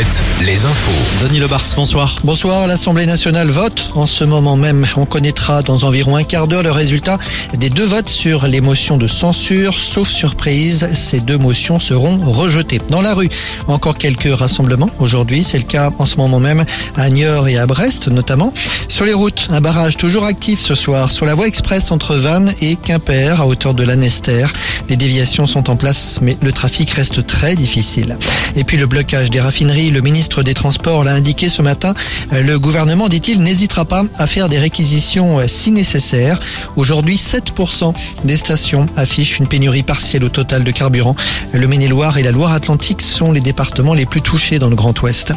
Alouette, les infos. Denis Lebars, bonsoir. Bonsoir, l'Assemblée nationale vote. En ce moment même, on connaîtra dans environ un quart d'heure le résultat des deux votes sur les motions de censure. Sauf surprise, ces deux motions seront rejetées. Dans la rue, encore quelques rassemblements aujourd'hui. C'est le cas en ce moment même à Niort et à Brest notamment. Sur les routes, un barrage toujours actif ce soir sur la voie express entre Vannes et Quimper à hauteur de l'Anester. Des déviations sont en place, mais le trafic reste très difficile. Et puis le blocage des raffineries, le ministre des Transports l'a indiqué ce matin. Le gouvernement, dit-il, n'hésitera pas à faire des réquisitions si nécessaire. Aujourd'hui, 7% des stations affichent une pénurie partielle au total de carburant. Le Maine-et-Loire et la Loire-Atlantique sont les départements les plus touchés dans le Grand Ouest.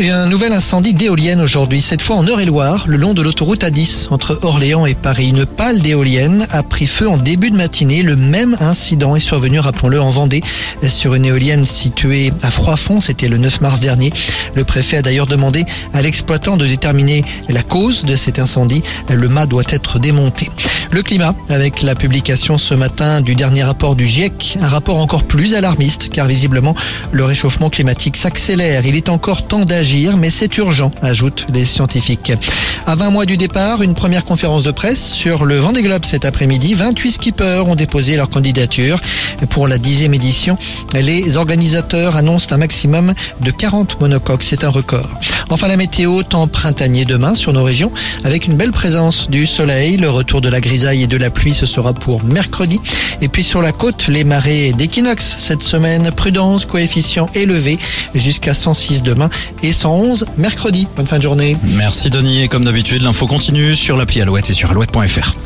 Et un nouvel incendie d'éoliennes aujourd'hui, cette fois en Eure-et-Loire, le long de l'autoroute A10 entre Orléans et Paris. Une pale d'éolienne a pris feu en début de matinée. Le même incident est survenu, rappelons-le, en Vendée, sur une éolienne située à Froidfond. C'était le 9 mars dernier. Le préfet a d'ailleurs demandé à l'exploitant de déterminer la cause de cet incendie. Le mât doit être démonté. Le climat, avec la publication ce matin du dernier rapport du GIEC, un rapport encore plus alarmiste, car visiblement le réchauffement climatique s'accélère. Il est encore temps d'agir, mais c'est urgent, ajoutent les scientifiques. À 20 mois du départ, une première conférence de presse sur le Vendée Globe cet après-midi. 28 skippers ont déposé leur candidature pour la dixième édition. Les organisateurs annoncent un maximum de 40 monocoques. C'est un record. Enfin, la météo, temps printanier demain sur nos régions, avec une belle présence du soleil, le retour de la grisaille et de la pluie, ce sera pour mercredi. Et puis sur la côte, les marées d'équinoxe cette semaine, prudence, coefficient élevé, jusqu'à 106 demain et 111 mercredi. Bonne fin de journée. Merci Denis et comme d'habitude, l'info continue sur l'appli Alouette et sur alouette.fr.